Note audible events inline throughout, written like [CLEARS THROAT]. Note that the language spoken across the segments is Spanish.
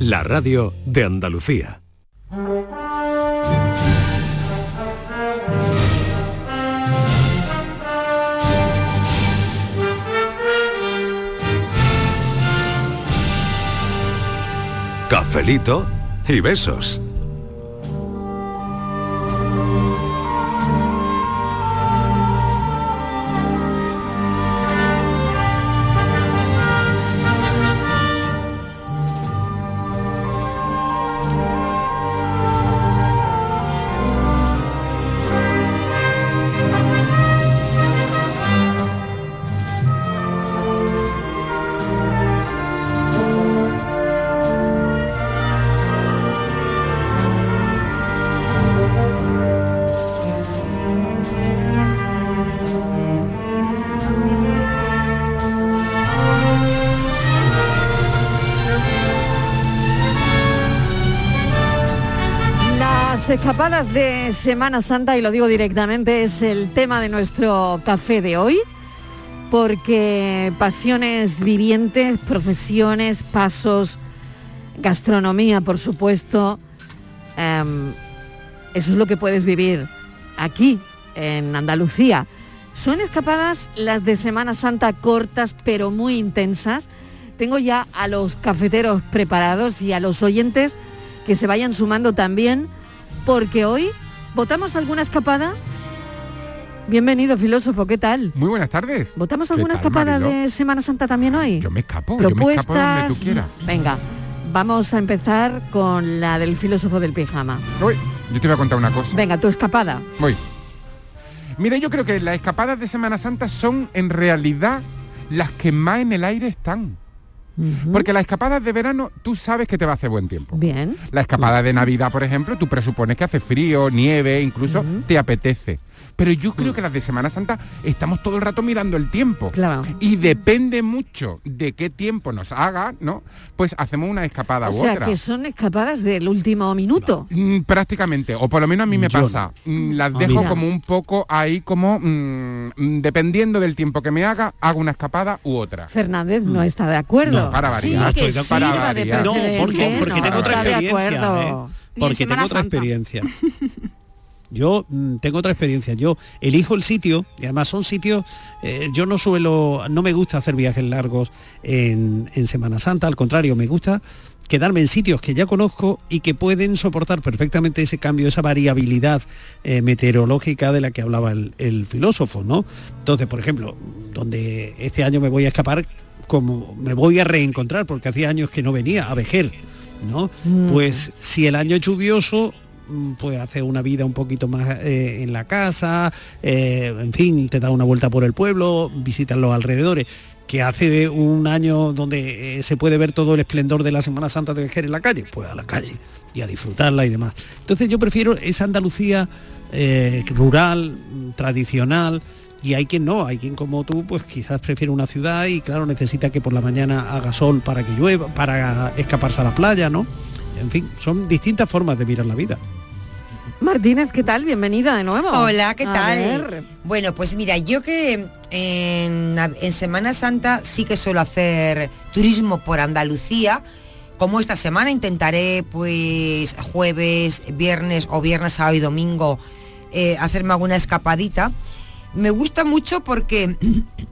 la radio de Andalucía. Cafelito y besos. De Semana Santa, y lo digo directamente, es el tema de nuestro café de hoy, porque pasiones vivientes, profesiones, pasos, gastronomía, por supuesto, em, eso es lo que puedes vivir aquí, en Andalucía. Son escapadas las de Semana Santa cortas, pero muy intensas. Tengo ya a los cafeteros preparados y a los oyentes que se vayan sumando también porque hoy votamos alguna escapada. Bienvenido, filósofo, ¿qué tal? Muy buenas tardes. ¿Votamos alguna escapada de Semana Santa también hoy? Yo me escapo, Propuestas... yo me escapo donde tú quieras. Venga, vamos a empezar con la del filósofo del pijama. Voy, yo te voy a contar una cosa. Venga, tu escapada. Voy. Mira, yo creo que las escapadas de Semana Santa son en realidad las que más en el aire están. Porque las escapadas de verano tú sabes que te va a hacer buen tiempo. Bien. La escapada de Navidad, por ejemplo, tú presupones que hace frío, nieve, incluso te apetece pero yo creo mm. que las de Semana Santa estamos todo el rato mirando el tiempo. Claro. Y depende mucho de qué tiempo nos haga, ¿no? Pues hacemos una escapada o u sea, que son escapadas del último minuto. Mm, prácticamente, o por lo menos a mí me pasa. Mm, las dejo como un poco ahí como dependiendo del tiempo que me haga, hago una escapada u otra. Fernández no está de acuerdo. No, para variar. Sí, que para variar. No, porque, porque tengo otra experiencia. ¿eh? Porque tengo otra experiencia. Yo mm, tengo otra experiencia. Yo elijo el sitio y además son sitios. Eh, yo no suelo, no me gusta hacer viajes largos en, Semana Santa. Al contrario, me gusta quedarme en sitios que ya conozco y que pueden soportar perfectamente ese cambio, esa variabilidad eh, meteorológica de la que hablaba el, filósofo, ¿no? Entonces, por ejemplo, donde este año me voy a escapar, como me voy a reencontrar, porque hacía años que no venía a Vejer, ¿no? Mm. Pues si el año es lluvioso, pues hace una vida un poquito más eh, en la casa, eh, en fin, te da una vuelta por el pueblo, visitas los alrededores que hace un año donde eh, se puede ver todo el esplendor de la Semana Santa de Vejer en la calle, pues a la calle y a disfrutarla y demás. Entonces yo prefiero esa Andalucía rural, tradicional, y hay quien no, hay quien como tú, pues quizás prefiere una ciudad y claro, necesita que por la mañana haga sol para que llueva, para escaparse a la playa, ¿no? En fin, son distintas formas de mirar la vida. Martínez, ¿qué tal? Bienvenida de nuevo. Hola, ¿qué tal? Bueno, pues mira, yo que en, Semana Santa sí que suelo hacer turismo por Andalucía. Como esta semana intentaré pues jueves, viernes o viernes, sábado y domingo eh, hacerme alguna escapadita. Me gusta mucho porque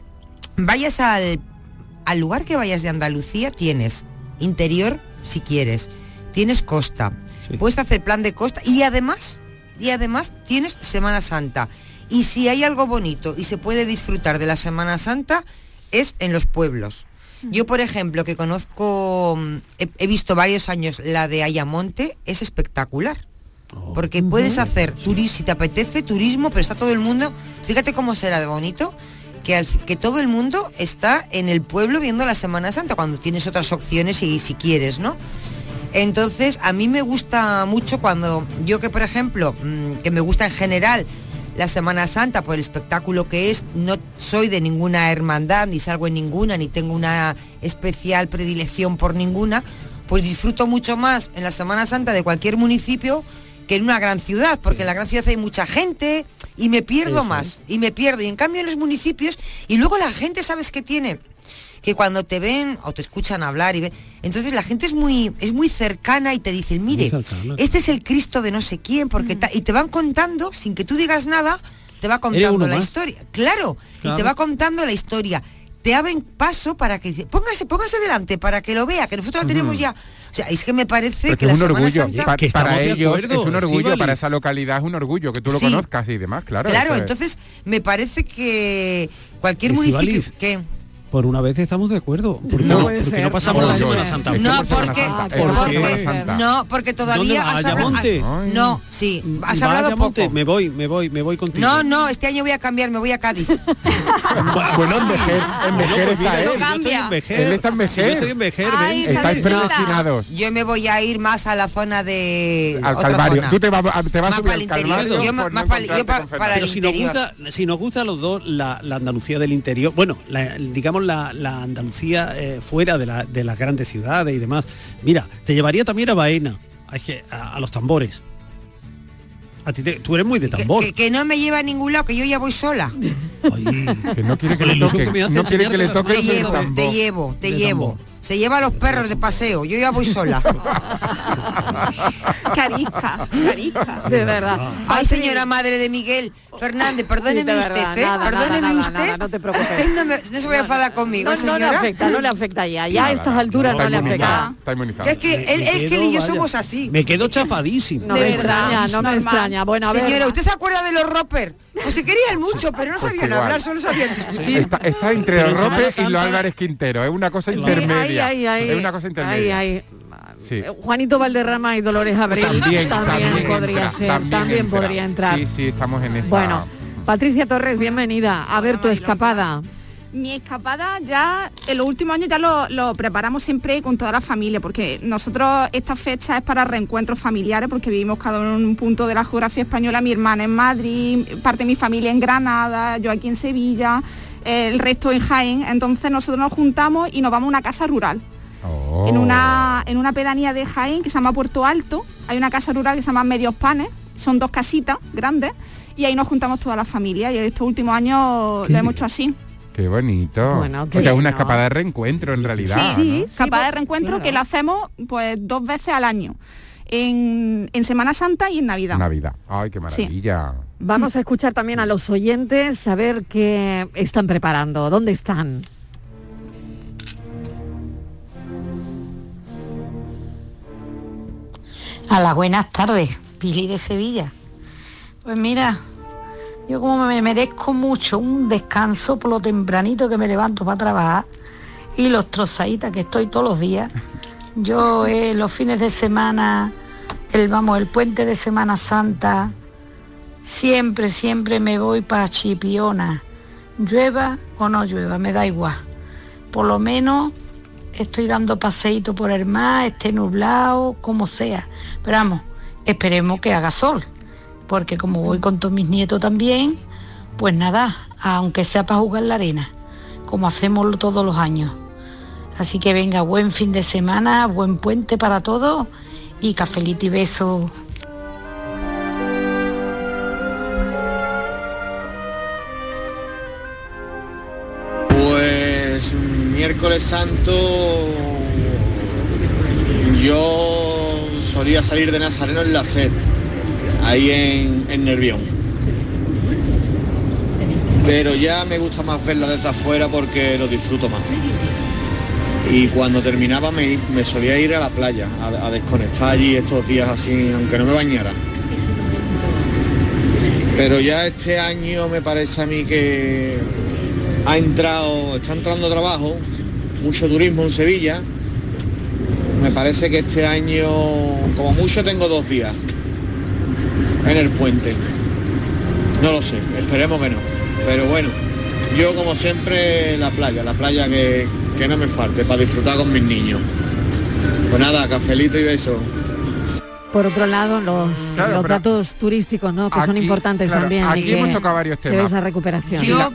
[CLEARS THROAT] vayas al, al lugar que vayas de Andalucía, tienes interior si quieres, tienes costa, Puedes hacer plan de costa y además, y además tienes Semana Santa. Y si hay algo bonito y se puede disfrutar de la Semana Santa, es en los pueblos. Mm. Yo, por ejemplo, que conozco, mm, he, visto varios años la de Ayamonte, es espectacular. Oh. Porque puedes hacer turismo, si te apetece, turismo, pero está todo el mundo, fíjate cómo será de bonito, que, que, todo el mundo está en el pueblo viendo la Semana Santa, cuando tienes otras opciones y si quieres, ¿no? Entonces, a mí me gusta mucho cuando yo que, por ejemplo, mm, que me gusta en general la Semana Santa por el espectáculo que es, no soy de ninguna hermandad, ni salgo en ninguna, ni tengo una especial predilección por ninguna, pues disfruto mucho más en la Semana Santa de cualquier municipio que en una gran ciudad, porque en la gran ciudad hay mucha gente y me pierdo más, y me pierdo. Y en cambio en los municipios, y luego la gente, ¿sabes qué tiene? Que cuando te ven o te escuchan hablar y ven, Entonces la gente es muy, es muy cercana y te dicen, mire, este es el Cristo de no sé quién, porque mm. y te van contando, sin que tú digas nada, te va contando la historia. Claro, y te va contando la historia te abren paso para que póngase, póngase delante para que lo vea, que nosotros la tenemos ya. O sea, es que me parece que, es un orgullo para ellos es un orgullo, para esa localidad es un orgullo que tú lo conozcas y demás, claro. Claro, entonces me parece que cualquier municipio que por una vez estamos de acuerdo. Porque no, porque no pasamos la Semana Santa. No, porque, no, porque todavía has No, sí, has hablado poco. Me voy, me voy, me voy contigo. No, no, este año voy a cambiar, me voy a Cádiz. [LAUGHS] bueno, en Vejer, en Vejer está él. Yo estoy en Vejer. Él está en Vejer. Yo estoy en Vejer, ven. Estáis predestinados. Yo me voy a ir más a la zona de al Calvario. Tú te vas te vas a subir al Calvario. Yo más para el interior. Si nos gusta a los dos la Andalucía del interior, bueno, digamos la, Andalucía eh, fuera de, las grandes ciudades y demás. Mira, te llevaría también a Baena, a, a los tambores. A ti tú eres muy de tambor. Que, no me lleva a ningún lado, que yo ya voy sola. que no quiere que le toque. no quiere que le toque. Te llevo, te llevo, te llevo. Se lleva a los perros de paseo, yo ya voy sola. [LAUGHS] carisca, carisca, de verdad. Ay, señora madre de Miguel Fernández, perdóneme usted, ¿eh? perdóneme usted. no te preocupes. no, se vaya a enfadar conmigo, no, le afecta, no le afecta ya. Ya a estas alturas no le afecta. Que es que él, es que él y yo somos así. Me quedo chafadísimo. No me extraña, no me extraña. Bueno, a ver. Señora, ¿usted se acuerda de los roppers? Pues se querían mucho, pero no pues sabían hablar, solo sabían discutir. Está, entre los Roper y los Álvarez Quintero, es una cosa intermedia. es una cosa intermedia. Eh, Juanito Valderrama y Dolores Abril también, podría ser, también, podría entrar. Sí, sí, estamos en esa. Bueno, Patricia Torres, bienvenida. A ver tu escapada mi escapada ya en los últimos años ya lo, preparamos siempre con toda la familia, porque nosotros esta fecha es para reencuentros familiares, porque vivimos cada uno en un punto de la geografía española, mi hermana en Madrid, parte de mi familia en Granada, yo aquí en Sevilla, el resto en Jaén, entonces nosotros nos juntamos y nos vamos a una casa rural. En, una, en una pedanía de Jaén que se llama Puerto Alto, hay una casa rural que se llama Medios Panes, son dos casitas grandes, y ahí nos juntamos toda la familia, y estos últimos años lo hemos hecho así. Qué bonito. Bueno, es una escapada de reencuentro en realidad. Sí, escapada de reencuentro que la hacemos pues dos veces al año. En, Semana Santa y en Navidad. Navidad. Ay, qué maravilla. Vamos a escuchar también a los oyentes, saber qué están preparando, dónde están. A las buenas tardes, Pili de Sevilla. Pues mira, yo como me merezco mucho un descanso por lo tempranito que me levanto para trabajar y los trozaditas que estoy todos los días. Yo eh, los fines de semana, el vamos, el puente de Semana Santa, siempre, siempre me voy para Chipiona. Llueva o no llueva, me da igual. Por lo menos estoy dando paseíto por el mar, esté nublado, como sea. Pero vamos, esperemos que haga sol porque como voy con todos mis nietos también, pues nada, aunque sea para jugar la arena, como hacemos todos los años. Así que venga, buen fin de semana, buen puente para todos y cafelito y beso. Pues miércoles santo yo solía salir de Nazareno en la sed ahí en, Nervión. Pero ya me gusta más verla desde afuera porque lo disfruto más. Y cuando terminaba me, solía ir a la playa a, desconectar allí estos días así, aunque no me bañara. Pero ya este año me parece a mí que ha entrado, está entrando trabajo, mucho turismo en Sevilla. Me parece que este año, como mucho, tengo dos días en el puente. No lo sé, esperemos que no. Pero bueno, yo como siempre la playa, la playa que, no me falte para disfrutar con mis niños. Pues nada, cafelito y beso. por otro lado, los, datos turísticos, ¿no? Que son importantes también. Aquí hemos tocado varios temas. Se ve esa recuperación. la,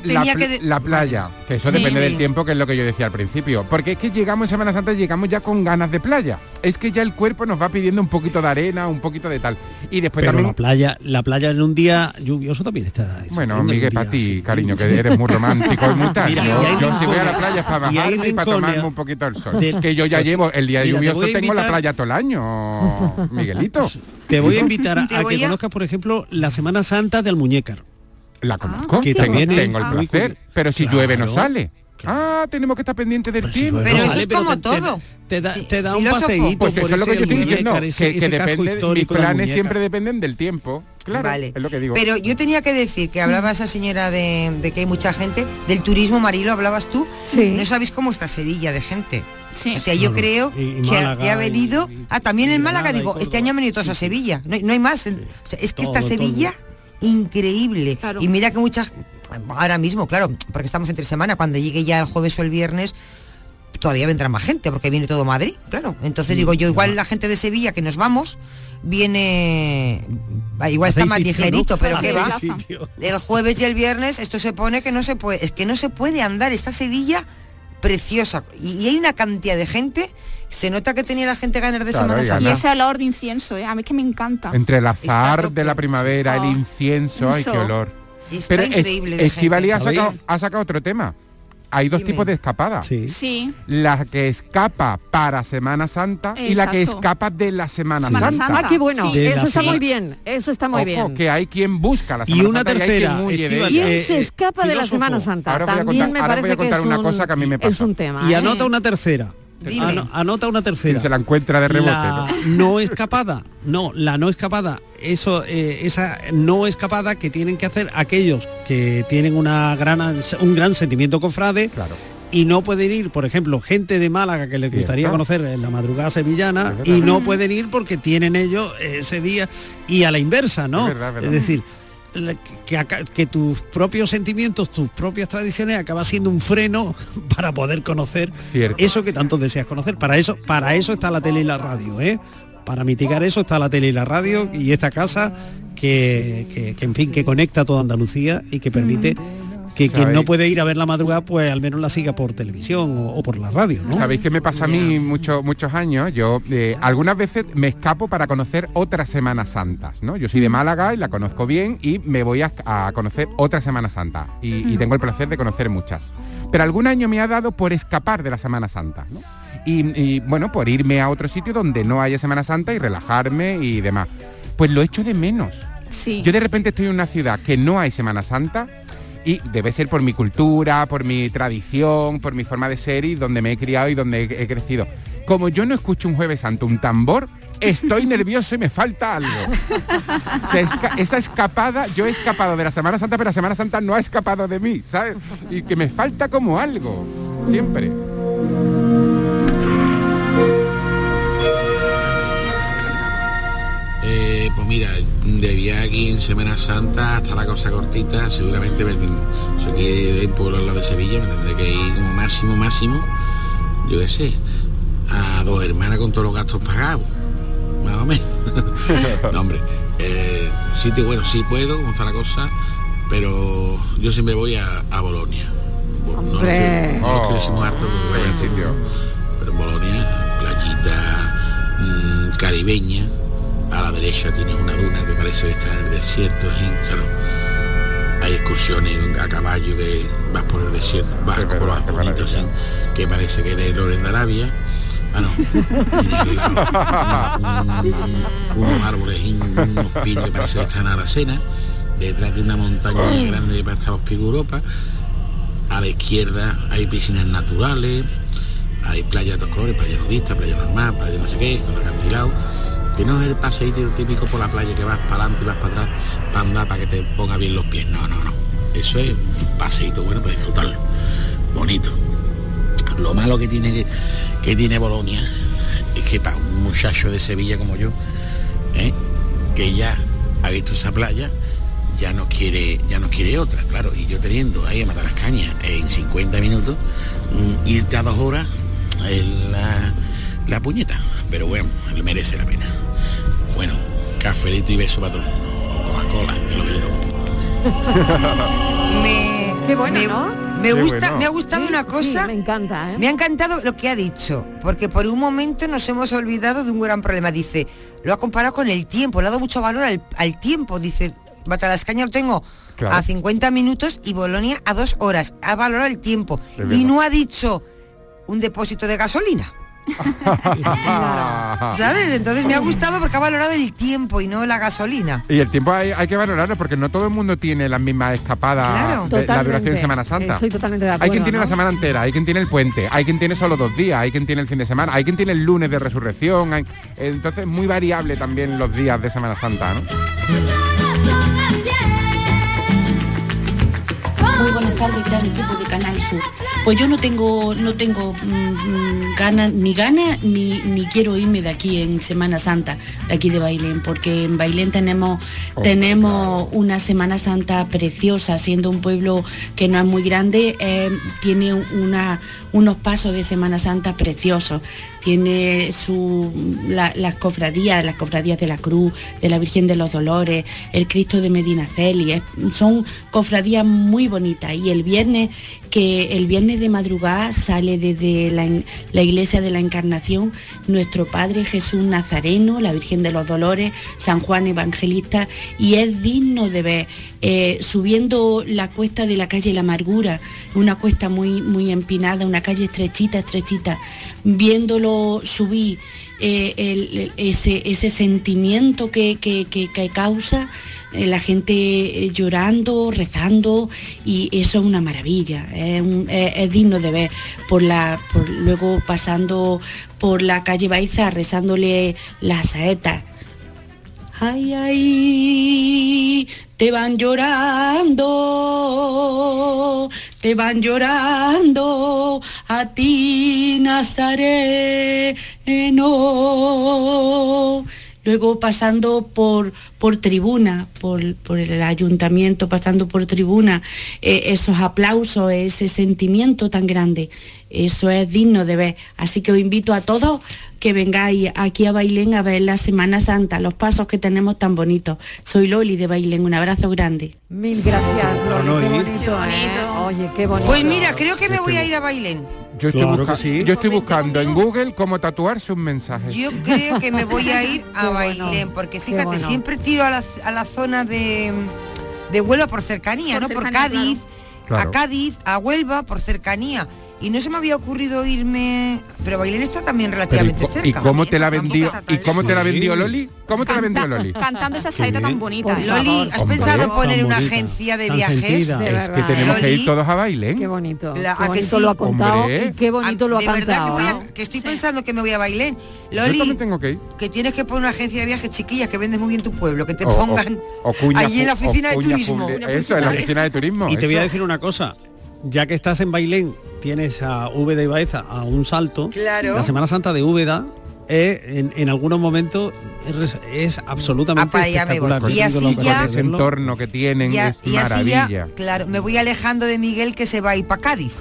la, playa, que eso depende del tiempo, que es lo que yo decía al principio. Porque es que llegamos en Semana Santa y llegamos ya con ganas de playa. Es que ya el cuerpo nos va pidiendo un poquito de arena, un poquito de tal. Y después también. La playa, la playa en un día lluvioso también está. Bueno, Miguel, para ti, cariño, que eres muy romántico y muy tal. yo, si voy a la playa es para bajarme y, para tomarme un poquito el sol. que yo ya llevo el día lluvioso, tengo la playa todo el año, Miguelito. [LAUGHS] Te voy a invitar a, que conozcas, por ejemplo, la Semana Santa del Muñécar. La conozco, que también tengo el placer, pero si llueve no sale. Ah, tenemos que estar pendientes del tiempo. pero eso es como todo. Te, da, te da un paseíto. Pues eso es lo que yo estoy diciendo, que, que depende, mis planes siempre dependen del tiempo. Claro, vale. es lo que digo. Pero yo tenía que decir que hablaba esa señora de, que hay mucha gente, del turismo marilo, hablabas tú. Sí. No sabéis cómo está Sevilla de gente. O sea, yo creo que, ha venido... ah, también en Málaga, digo, este año han venido todos a Sevilla. No, hay más. es que esta Sevilla increíble. Y mira que muchas... Ahora mismo, claro, porque estamos entre semana, cuando llegue ya el jueves o el viernes, todavía vendrá más gente, porque viene todo Madrid, claro. Entonces digo yo, igual la gente de Sevilla que nos vamos, viene igual está más ligerito, pero que va. El jueves y el viernes esto se pone que no se puede, es que no se puede andar, esta Sevilla preciosa. Y, hay una cantidad de gente, se nota que tenía la gente ganas de Semana Santa. Y ese olor de incienso, ¿eh? a mí que me encanta. Entre el azar de la primavera, el incienso, ay, qué olor. Pero increíble. Estivali ha sacado, ha sacado otro tema hay dos tipos de escapadas. Sí. La que escapa para Semana Santa y la que escapa de la Semana, Santa. Ah, qué bueno. Eso está muy bien. Eso está muy bien. que hay quien busca la Semana y una tercera. ¿Quién se escapa de la Semana Santa? Ahora voy a contar, ahora voy a contar una cosa que a mí me pasa. Es un tema. Y anota una tercera. Anota una tercera. se la encuentra de rebote. La no escapada. No, la no escapada. Eso, eh, esa no escapada que tienen que hacer aquellos que tienen una gran, un gran sentimiento cofrade. Claro y no pueden ir, por ejemplo, gente de Málaga que les gustaría conocer en la madrugada sevillana y no pueden ir porque tienen ellos ese día y a la inversa, ¿no? es decir, que, tus propios sentimientos, tus propias tradiciones acaba siendo un freno [LAUGHS] para poder conocer eso que tanto deseas conocer. Para eso, para eso está la tele y la radio, ¿eh? Para mitigar eso está la tele y la radio y esta casa que, que en fin, que conecta toda Andalucía y que permite que quien no puede ir a ver la madrugada, pues al menos la siga por televisión o, por la radio, ¿no? ¿Sabéis qué me pasa a mí muchos muchos años? Yo eh, algunas veces me escapo para conocer otras Semanas Santas, ¿no? Yo soy de Málaga y la conozco bien y me voy a, conocer otra Semana Santa y, tengo el placer de conocer muchas. Pero algún año me ha dado por escapar de la Semana Santa, ¿no? Y, bueno, por irme a otro sitio donde no haya Semana Santa y relajarme y demás. Pues lo echo de menos. Sí. Yo de repente estoy en una ciudad que no hay Semana Santa y debe ser por mi cultura, por mi tradición, por mi forma de ser y donde me he criado y donde he, crecido. Como yo no escucho un jueves santo un tambor, estoy [LAUGHS] nervioso y me falta algo. esa escapada, yo he escapado de la Semana Santa, pero la Semana Santa no ha escapado de mí, ¿sabes? Y que me falta como algo, siempre. Pues mira, de aquí en Semana Santa hasta la cosa cortita, seguramente me aquí en pueblo al lado de Sevilla me tendré que ir como máximo, máximo, yo qué sé, a dos hermanas con todos los gastos pagados, más o menos. [LAUGHS] no, hombre, eh, sí, bueno, sí puedo, como está la cosa, pero yo siempre voy a, a Bolonia. No lo quiero, no harto vaya sitio. Pero en Bolonia, playita mmm, caribeña, a la derecha tienes una duna que parece que está en el desierto, hay excursiones a caballo que vas por el desierto, vas por los azunitos que parece que eres Loren de Arabia. Ah, no. [LAUGHS] unos árboles y unos pinos que parece que están a la cena, detrás de una montaña muy grande para estar Pico Europa. A la izquierda hay piscinas naturales, hay playas de dos colores, playa nudista, playa normal, playa no sé qué, con acantilado que no es el paseíto típico por la playa que vas para adelante y vas para atrás para andar para que te ponga bien los pies. No, no, no. Eso es un paseíto bueno para disfrutarlo. Bonito. Lo malo que tiene que, tiene Bolonia es que para un muchacho de Sevilla como yo, ¿eh? que ya ha visto esa playa, ya no quiere, ya no quiere otra, claro. Y yo teniendo ahí a matar las cañas en 50 minutos, mm, irte a dos horas en la, la puñeta. Pero bueno, le merece la pena. Bueno, Cafelito y beso para todo el mundo. O Coca-Cola, es lo que yo tomo. [LAUGHS] me, Qué bueno, ¿no? Me gusta, me ha gustado una cosa. me encanta, ¿eh? Me ha encantado lo que ha dicho, porque por un momento nos hemos olvidado de un gran problema. Dice, lo ha comparado con el tiempo, le ha dado mucho valor al, tiempo. Dice, Batalascaña lo tengo a 50 minutos y Bolonia a dos horas. Ha valorado el tiempo. Y no ha dicho un depósito de gasolina. [LAUGHS] ¿Sabes? Entonces me ha gustado porque ha valorado el tiempo y no la gasolina. Y el tiempo hay, que valorarlo porque no todo el mundo tiene las mismas escapadas de la duración de Semana Santa. Estoy totalmente de acuerdo, hay quien tiene la semana entera, hay quien tiene el puente, hay quien tiene solo dos días, hay quien tiene el fin de semana, hay quien tiene el lunes de resurrección. entonces muy variable también los días de Semana Santa, ¿no? Buenas tardes, gran equipo de Canal Sur. Pues yo no tengo, no tengo mm, ganas, ni gana ni, ni quiero irme de aquí en Semana Santa, de aquí de Bailén, porque en Bailén tenemos, oh, tenemos una Semana Santa preciosa, siendo un pueblo que no es muy grande, eh, tiene una, unos pasos de Semana Santa preciosos tiene su, las cofradías, las cofradías de la Cruz, de la Virgen de los Dolores, el Cristo de Medina Celi, son cofradías muy bonitas. Y el viernes que el viernes de madrugada sale desde la, iglesia de la Encarnación nuestro Padre Jesús Nazareno, la Virgen de los Dolores, San Juan Evangelista y es digno de ver eh, subiendo la cuesta de la calle La Amargura, una cuesta muy, muy empinada, una calle estrechita, estrechita, viéndolo subir, eh, ese, sentimiento que, causa eh, la gente llorando, rezando y eso es una maravilla, es, digno de ver. Por la, luego pasando por la calle Baiza rezándole las saetas Ay, ay, te van llorando, te van llorando a ti, Nazareno. Luego pasando por, por tribuna, por, el ayuntamiento, pasando por tribuna, eh, esos aplausos, ese sentimiento tan grande, eso es digno de ver. Así que os invito a todos que vengáis aquí a Bailén a ver la Semana Santa, los pasos que tenemos tan bonitos. Soy Loli de Bailén, un abrazo grande. Mil gracias, Loli, qué bonito, ¿eh? Oye, qué bonito. Pues mira, creo que me voy a ir a Bailén. Yo estoy, yo estoy buscando en Google cómo tatuarse un mensaje. Yo creo que me voy a ir [LAUGHS] a Bailén, porque fíjate, siempre tiro a la, zona de, de Huelva por cercanía, ¿no? por Cádiz, a Cádiz, a Huelva por cercanía y no se me había ocurrido irme pero Bailén está también relativamente cerca ¿y cómo te la vendió y cómo te la vendió Loli cómo te la vendió Loli cantando esa saeta tan bonita. Loli has pensado poner una agencia de viajes es que tenemos que ir todos a Bailén. qué bonito qué bonito lo ha contado qué bonito lo ha cantado verdad que, estoy pensando que me voy a Bailén. Loli tengo que, ir. que tienes que poner una agencia de viajes chiquillas que vendes muy bien tu pueblo que te pongan allí en la oficina de turismo. eso en la oficina de turismo y te voy a decir una cosa ya que estás en Bailén, tienes a Úbeda y Baeza a un salto. Claro. La Semana Santa de Úbeda eh, en, algunos momentos es, absolutamente espectacular. Y así ya, ese entorno que tienen es maravilla. claro, me voy alejando de Miguel que se va a ir para Cádiz.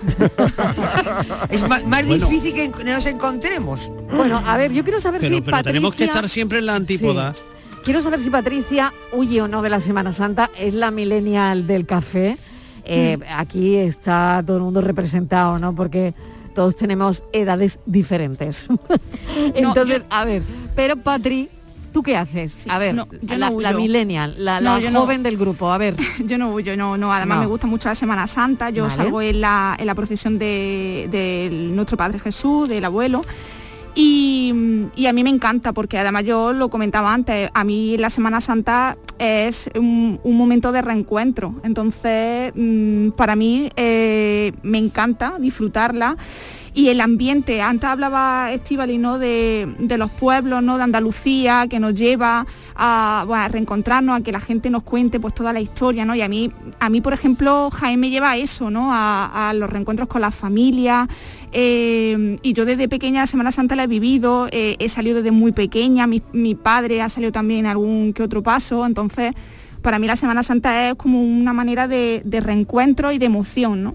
[LAUGHS] es más, difícil que nos encontremos. Bueno, a ver, yo quiero saber si Patricia... tenemos que estar siempre en la antípoda. Quiero saber si Patricia huye o no de la Semana Santa, es la millennial del café. Eh, mm. Aquí está todo el mundo representado, ¿no? Porque todos tenemos edades diferentes. [LAUGHS] Entonces, a ver, pero Patri, ¿tú qué haces? a ver, la, millennial, la, joven del grupo, a ver. [LAUGHS] Yo no yo no, no, además me gusta mucho la Semana Santa, yo salgo en la, en la procesión de, de nuestro Padre Jesús, del abuelo, y, a mí me encanta porque además yo lo comentaba antes, a mí la Semana Santa es un, momento de reencuentro, entonces mm, para mí eh, me encanta disfrutarla y el ambiente, antes hablaba Estivali ¿no? De, los pueblos, ¿no? de Andalucía, que nos lleva a, reencontrarnos, a que la gente nos cuente pues toda la historia, ¿no? Y a mí, a mí por ejemplo, Jaime lleva a eso, ¿no? A, los reencuentros con la familia. Eh, y yo desde pequeña Semana Santa la he vivido, eh, he salido desde muy pequeña, mi, padre ha salido también algún que otro paso, entonces para mí la Semana Santa es como una manera de, de reencuentro y de emoción, ¿no?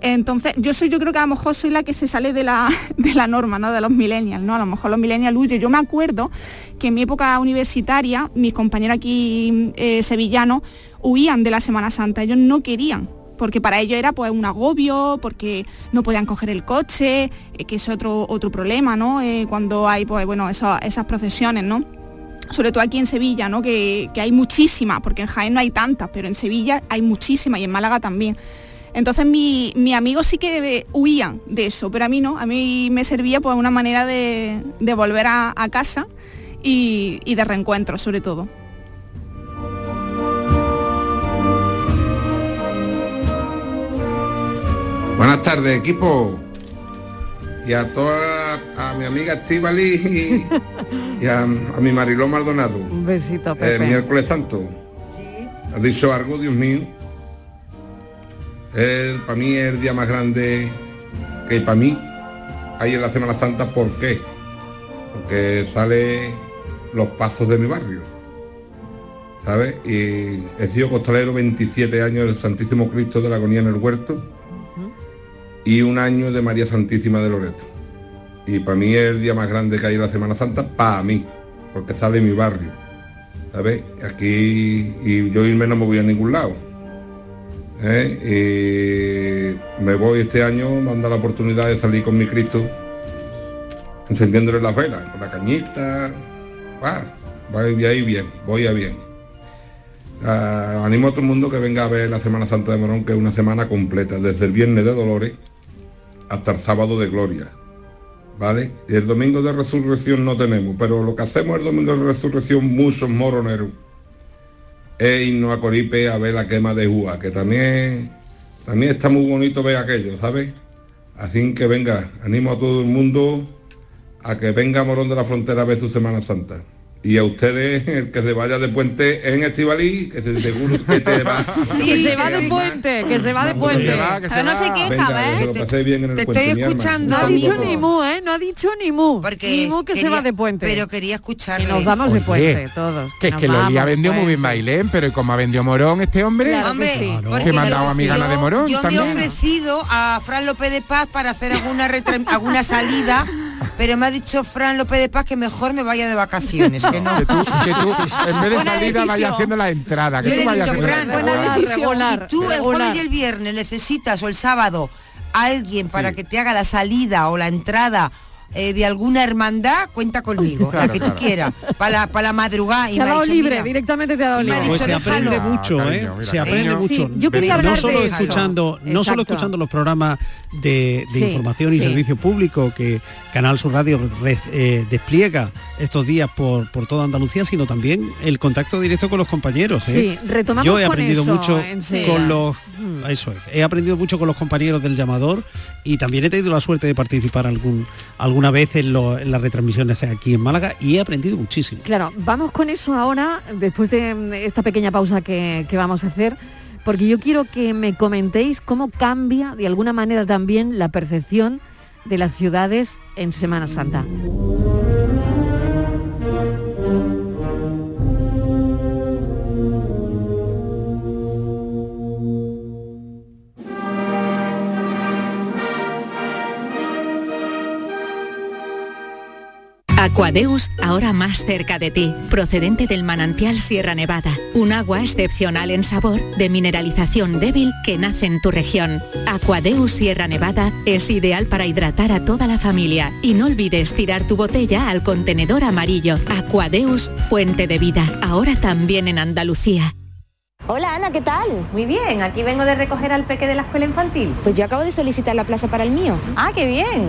Entonces, yo soy, yo creo que a lo mejor soy la que se sale de la, [LAUGHS] de la norma, ¿no? De los millennials, ¿no? A lo mejor los millennials huyen. Yo me acuerdo que en mi época universitaria, mis compañeros aquí eh, sevillanos huían de la Semana Santa, ellos no querían porque para ellos era pues un agobio, porque no podían coger el coche, eh, que es otro, otro problema, ¿no? Eh, cuando hay pues bueno, esas procesiones, ¿no? Sobre todo aquí en Sevilla, ¿no? Que, hay muchísimas, porque en Jaén no hay tantas, pero en Sevilla hay muchísimas y en Málaga también. Entonces mi, mi amigos sí que huían de eso, pero a mí no, a mí me servía pues una manera de, volver a, casa y, y de reencuentro sobre todo. Buenas tardes, equipo. Y a toda a mi amiga Estivali y, a, mi Mariló Maldonado. Un besito, Pepe. El miércoles santo. ¿Sí? ¿Has dicho algo, Dios mío? El, para mí es el día más grande que para mí hay en la Semana Santa. Porque sale los pasos de mi barrio. ¿Sabes? Y he sido costalero 27 años del Santísimo Cristo de la Agonía en el Huerto y un año de María Santísima de Loreto. Y para mí es el día más grande que hay en la Semana Santa, para mí, porque sale mi barrio. ¿Sabes? Aquí y yo irme no me voy a ningún lado. ¿Eh? Y me voy este año, me la oportunidad de salir con mi Cristo, encendiéndole las velas, con la cañita. voy a ir bien, voy a bien. Ah, animo a todo el mundo que venga a ver la Semana Santa de Morón, que es una semana completa, desde el viernes de Dolores hasta el sábado de Gloria. ¿Vale? Y el domingo de resurrección no tenemos, pero lo que hacemos el domingo de resurrección, muchos moroneros, es irnos a Coripe a ver la quema de Júa, que también, también está muy bonito ver aquello, ¿sabes? Así que venga, animo a todo el mundo a que venga Morón de la Frontera a ver su Semana Santa y a ustedes el que se vaya de puente en Estivalí, que se seguro que te va. [LAUGHS] Sí, que se va de puente, que se va de puente. Pero no se queja, ¿eh? Te, bien en el te estoy escuchando. No ha dicho ni mu, ¿eh? No ha dicho ni mu. Porque ni mu que se va de puente. Pero quería escucharle. Y nos vamos de puente todos. Que, es que lo ha vendido muy bien Bailén, pero como ha vendido Morón este hombre, hombre, que, sí. que me ha dado a mi gana de Morón Yo me he ofrecido a Fran López de Paz para hacer alguna, [LAUGHS] alguna salida pero me ha dicho Fran López de Paz que mejor me vaya de vacaciones, que no. Que tú, en vez de salida vaya haciendo la entrada. Que Yo tú le he dicho, Fran, si tú el jueves y el viernes necesitas o el sábado alguien para que te haga la salida o la entrada eh, de alguna hermandad, cuenta conmigo, la que tú quieras, para la, la madrugada. Y te ha dado libre, directamente te ha dado libre. Pues se aprende mucho, ¿eh? se aprende mucho. yo quería hablar no solo escuchando, no solo escuchando los programas de, información y servicio público que Canal Sur Radio eh, despliega estos días por, por toda Andalucía, sino también el contacto directo con los compañeros. ¿eh? retomamos Yo he aprendido mucho con los mm. eso he aprendido mucho con los compañeros del llamador y también he tenido la suerte de participar algún alguna vez en, las retransmisiones aquí en Málaga y he aprendido muchísimo. Claro, vamos con eso ahora, después de esta pequeña pausa que, que vamos a hacer, porque yo quiero que me comentéis cómo cambia de alguna manera también la percepción de las ciudades en Semana Santa. Aquadeus, ahora más cerca de ti, procedente del manantial Sierra Nevada, un agua excepcional en sabor, de mineralización débil que nace en tu región. Aquadeus Sierra Nevada es ideal para hidratar a toda la familia y no olvides tirar tu botella al contenedor amarillo. Aquadeus, fuente de vida, ahora también en Andalucía. Hola Ana, ¿qué tal? Muy bien, aquí vengo de recoger al peque de la escuela infantil. Pues yo acabo de solicitar la plaza para el mío. Ah, qué bien.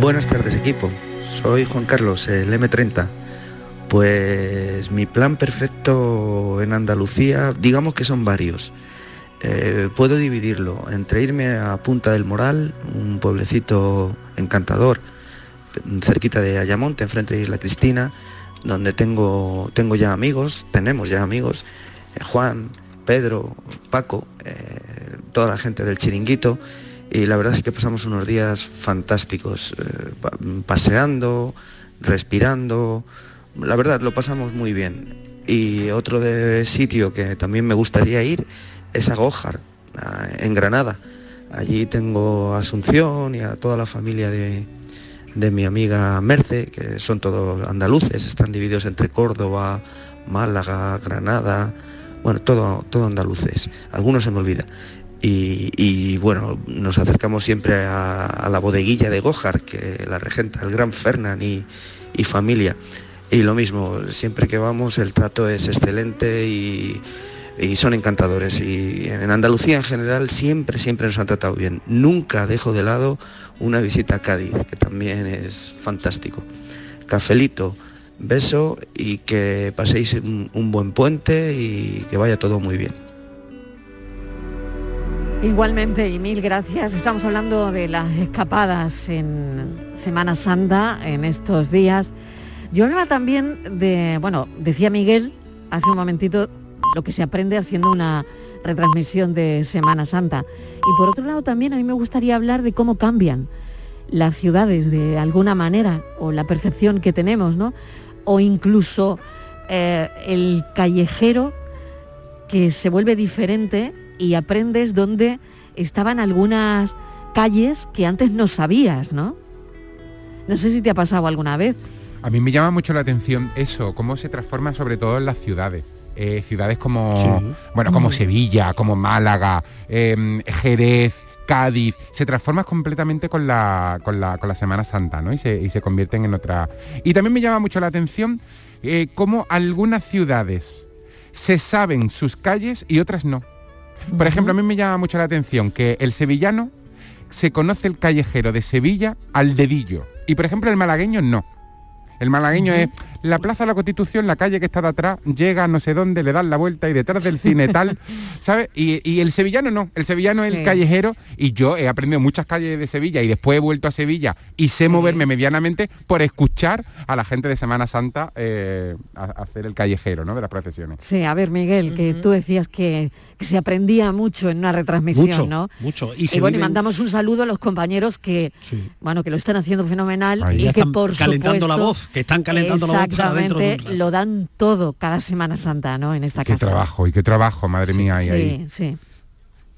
Buenas tardes equipo, soy Juan Carlos, el M30. Pues mi plan perfecto en Andalucía, digamos que son varios. Eh, puedo dividirlo entre irme a Punta del Moral, un pueblecito encantador, cerquita de Ayamonte, enfrente de Isla Cristina, donde tengo, tengo ya amigos, tenemos ya amigos, eh, Juan, Pedro, Paco, eh, toda la gente del chiringuito y la verdad es que pasamos unos días fantásticos, eh, paseando, respirando, la verdad lo pasamos muy bien. Y otro de sitio que también me gustaría ir es a Gojar, en Granada. Allí tengo a Asunción y a toda la familia de, de mi amiga Merce, que son todos andaluces, están divididos entre Córdoba, Málaga, Granada, bueno, todo, todo andaluces, algunos se me olvida. Y, bueno, nos acercamos siempre a, la bodeguilla de Gojar, que la regenta el gran Fernán y, familia. Y lo mismo, siempre que vamos el trato es excelente y, son encantadores. Y en Andalucía en general siempre, siempre nos han tratado bien. Nunca dejo de lado una visita a Cádiz, que también es fantástico. Cafelito, beso y que paséis un buen puente y que vaya todo muy bien. Igualmente y mil gracias. Estamos hablando de las escapadas en Semana Santa en estos días. Yo hablaba también de, bueno, decía Miguel hace un momentito lo que se aprende haciendo una retransmisión de Semana Santa. Y por otro lado también a mí me gustaría hablar de cómo cambian las ciudades de alguna manera o la percepción que tenemos, ¿no? O incluso eh, el callejero que se vuelve diferente y aprendes dónde estaban algunas calles que antes no sabías, ¿no? No sé si te ha pasado alguna vez. A mí me llama mucho la atención eso, cómo se transforma sobre todo en las ciudades. Eh, ciudades como, bueno, como mm. Sevilla, como Málaga, em, Jerez, Cádiz, se transforma completamente con la, con la, Semana Santa, ¿no? Y se, y se, convierten en otra. Y también me llama mucho la atención eh, cómo algunas ciudades se saben sus calles y otras no. Por ejemplo, a mí me llama mucho la atención que el sevillano se conoce el callejero de Sevilla al dedillo. Y por ejemplo el malagueño no. El malagueño es la Plaza de la Constitución, la calle que está de atrás, llega no sé dónde, le dan la vuelta y detrás del cine tal, [LAUGHS] ¿sabes? Y, el sevillano no, el sevillano es el callejero y yo he aprendido muchas calles de Sevilla y después he vuelto a Sevilla y sé moverme medianamente por escuchar a la gente de Semana Santa eh, hacer el callejero, ¿no? De las procesiones. Sí, a ver Miguel, que tú decías que, se aprendía mucho en una retransmisión, ¿no? Mucho. Y, bueno, y mandamos un saludo a los compañeros que, bueno, que lo están haciendo fenomenal y que por calentando la voz, que están calentando la voz Exactamente, lo dan todo cada Semana Santa, ¿no? En esta casa. Qué trabajo, y qué trabajo, madre mía, sí, ahí. Sí,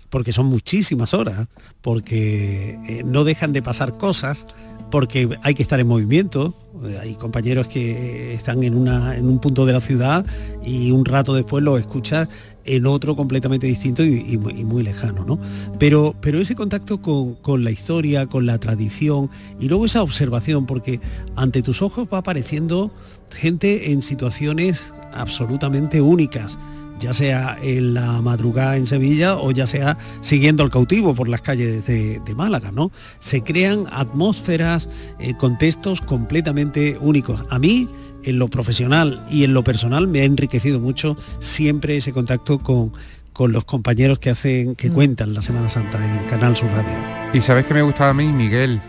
Porque son muchísimas horas, porque eh, no dejan de pasar cosas, porque hay que estar en movimiento. Eh, hay compañeros que están en, una, en un punto de la ciudad y un rato después lo escuchas en otro completamente distinto y, muy, lejano, ¿no? Pero, pero ese contacto con, la historia, con la tradición y luego esa observación, porque ante tus ojos va apareciendo gente en situaciones absolutamente únicas ya sea en la madrugada en Sevilla o ya sea siguiendo al cautivo por las calles de, Málaga, ¿no? Se crean atmósferas, eh, contextos completamente únicos. A mí en lo profesional y en lo personal me ha enriquecido mucho siempre ese contacto con, con los compañeros que hacen, que mm. cuentan la Semana Santa en el canal Sur Radio. Y sabes que me gusta a mí, Miguel,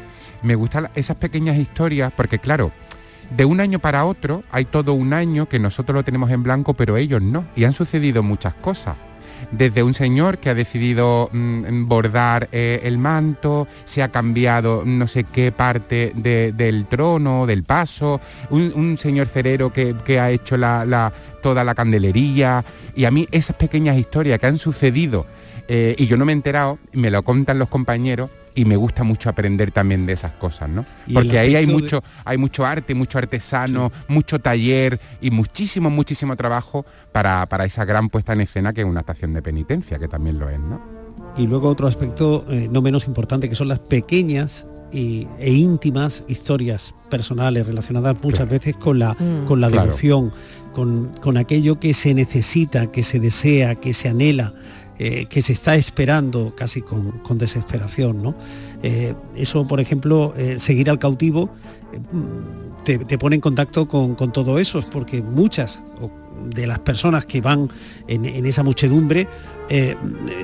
me gustan esas pequeñas historias, porque claro, de un año para otro hay todo un año que nosotros lo tenemos en blanco, pero ellos no. Y han sucedido muchas cosas. Desde un señor que ha decidido mm, bordar eh, el manto, se ha cambiado no sé qué parte del trono, del paso, un, señor cerero que, ha hecho la, toda la candelería, y a mí esas pequeñas historias que han sucedido eh, y yo no me he enterado, me lo contan los compañeros, y me gusta mucho aprender también de esas cosas, ¿no? Porque ahí hay mucho, hay mucho arte, mucho artesano, mucho taller y muchísimo, muchísimo trabajo para, esa gran puesta en escena que es una estación de penitencia, que también lo es, ¿no? Y luego otro aspecto eh, no menos importante, que son las pequeñas e íntimas historias personales relacionadas muchas veces con la, mm. con la devoción, con, con aquello que se necesita, que se desea, que se anhela eh, que se está esperando casi con, desesperación. ¿no? Eh, eso, por ejemplo, eh, seguir al cautivo te, pone en contacto con, todo eso, porque muchas de las personas que van en, esa muchedumbre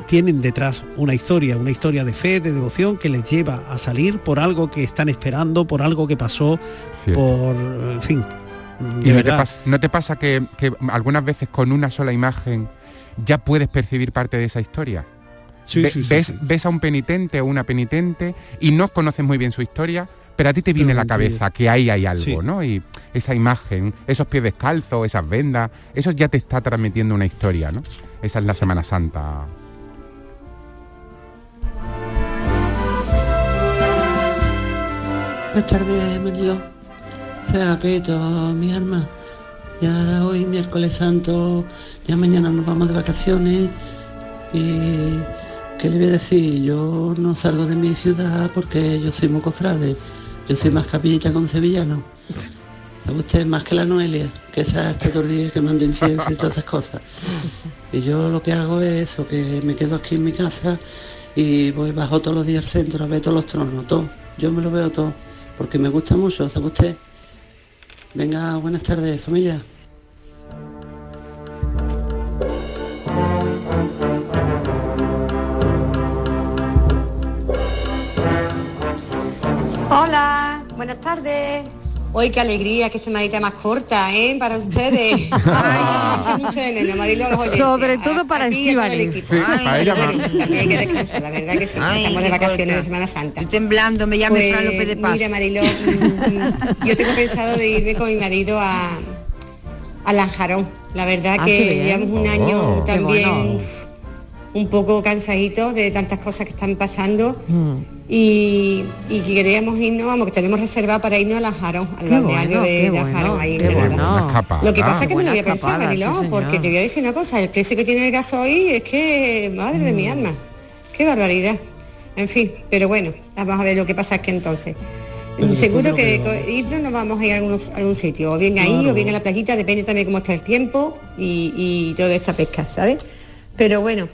tienen detrás una historia, una historia de fe, de devoción que les lleva a salir por algo que están esperando, por algo que pasó, por, en fin. ¿Y no te, pasa, no te, pasa, que algunas veces con una sola imagen ya puedes percibir parte de esa historia. ves, a un penitente o una penitente y no conoces muy bien su historia, pero a ti te viene la cabeza que ahí hay algo, ¿no? Y esa imagen, esos pies descalzos, esas vendas, eso ya te está transmitiendo una historia, ¿no? Esa es la Semana Santa. Buenas tardes, Emilio. Se mi alma. Ya hoy, miércoles santo, ya mañana nos vamos de vacaciones y ¿qué le voy a decir? Yo no salgo de mi ciudad porque yo soy muy cofrade, yo soy más capillita con sevillano. A usted más que la Noelia, que esa está todo el día que manda incienso y todas esas cosas. Y yo lo que hago es eso, que me quedo aquí en mi casa y voy bajo todos los días al centro a ver todos los tronos, todo. Yo me lo veo todo, porque me gusta mucho, ¿sabe usted? Venga, buenas tardes, familia. Hola, buenas tardes. Hoy qué alegría, que semanita más corta, ¿eh? Para ustedes. [LAUGHS] Ay, mucho de Marilo, los Sobre todo para Estivali. Sí, para ella También hay que descansar, la verdad que sí. Estamos de vacaciones de Semana Santa. Estoy temblando, me llamo pues, Fran López de Paz. Mira, Marilo, mm, yo tengo pensado de irme con mi marido a, a Lanjarón. La verdad ah, que llevamos un año oh, también un poco cansaditos de tantas cosas que están pasando. Mm y, y queríamos irnos, vamos, que tenemos reserva para irnos a la Jaro, al balneario de, la Jaro, ahí en Lo que pasa es que me lo voy a pensar, Mariló, porque te voy a decir una cosa, el precio que tiene el gasoil es que, madre de mi mm. alma, qué barbaridad. En fin, pero bueno, vamos a ver lo que pasa es que entonces. Seguro que, irnos nos vamos a ir a, algún sitio, o bien ahí o bien a la playita, depende también cómo está el tiempo y, y toda esta pesca, ¿sabes? Pero bueno,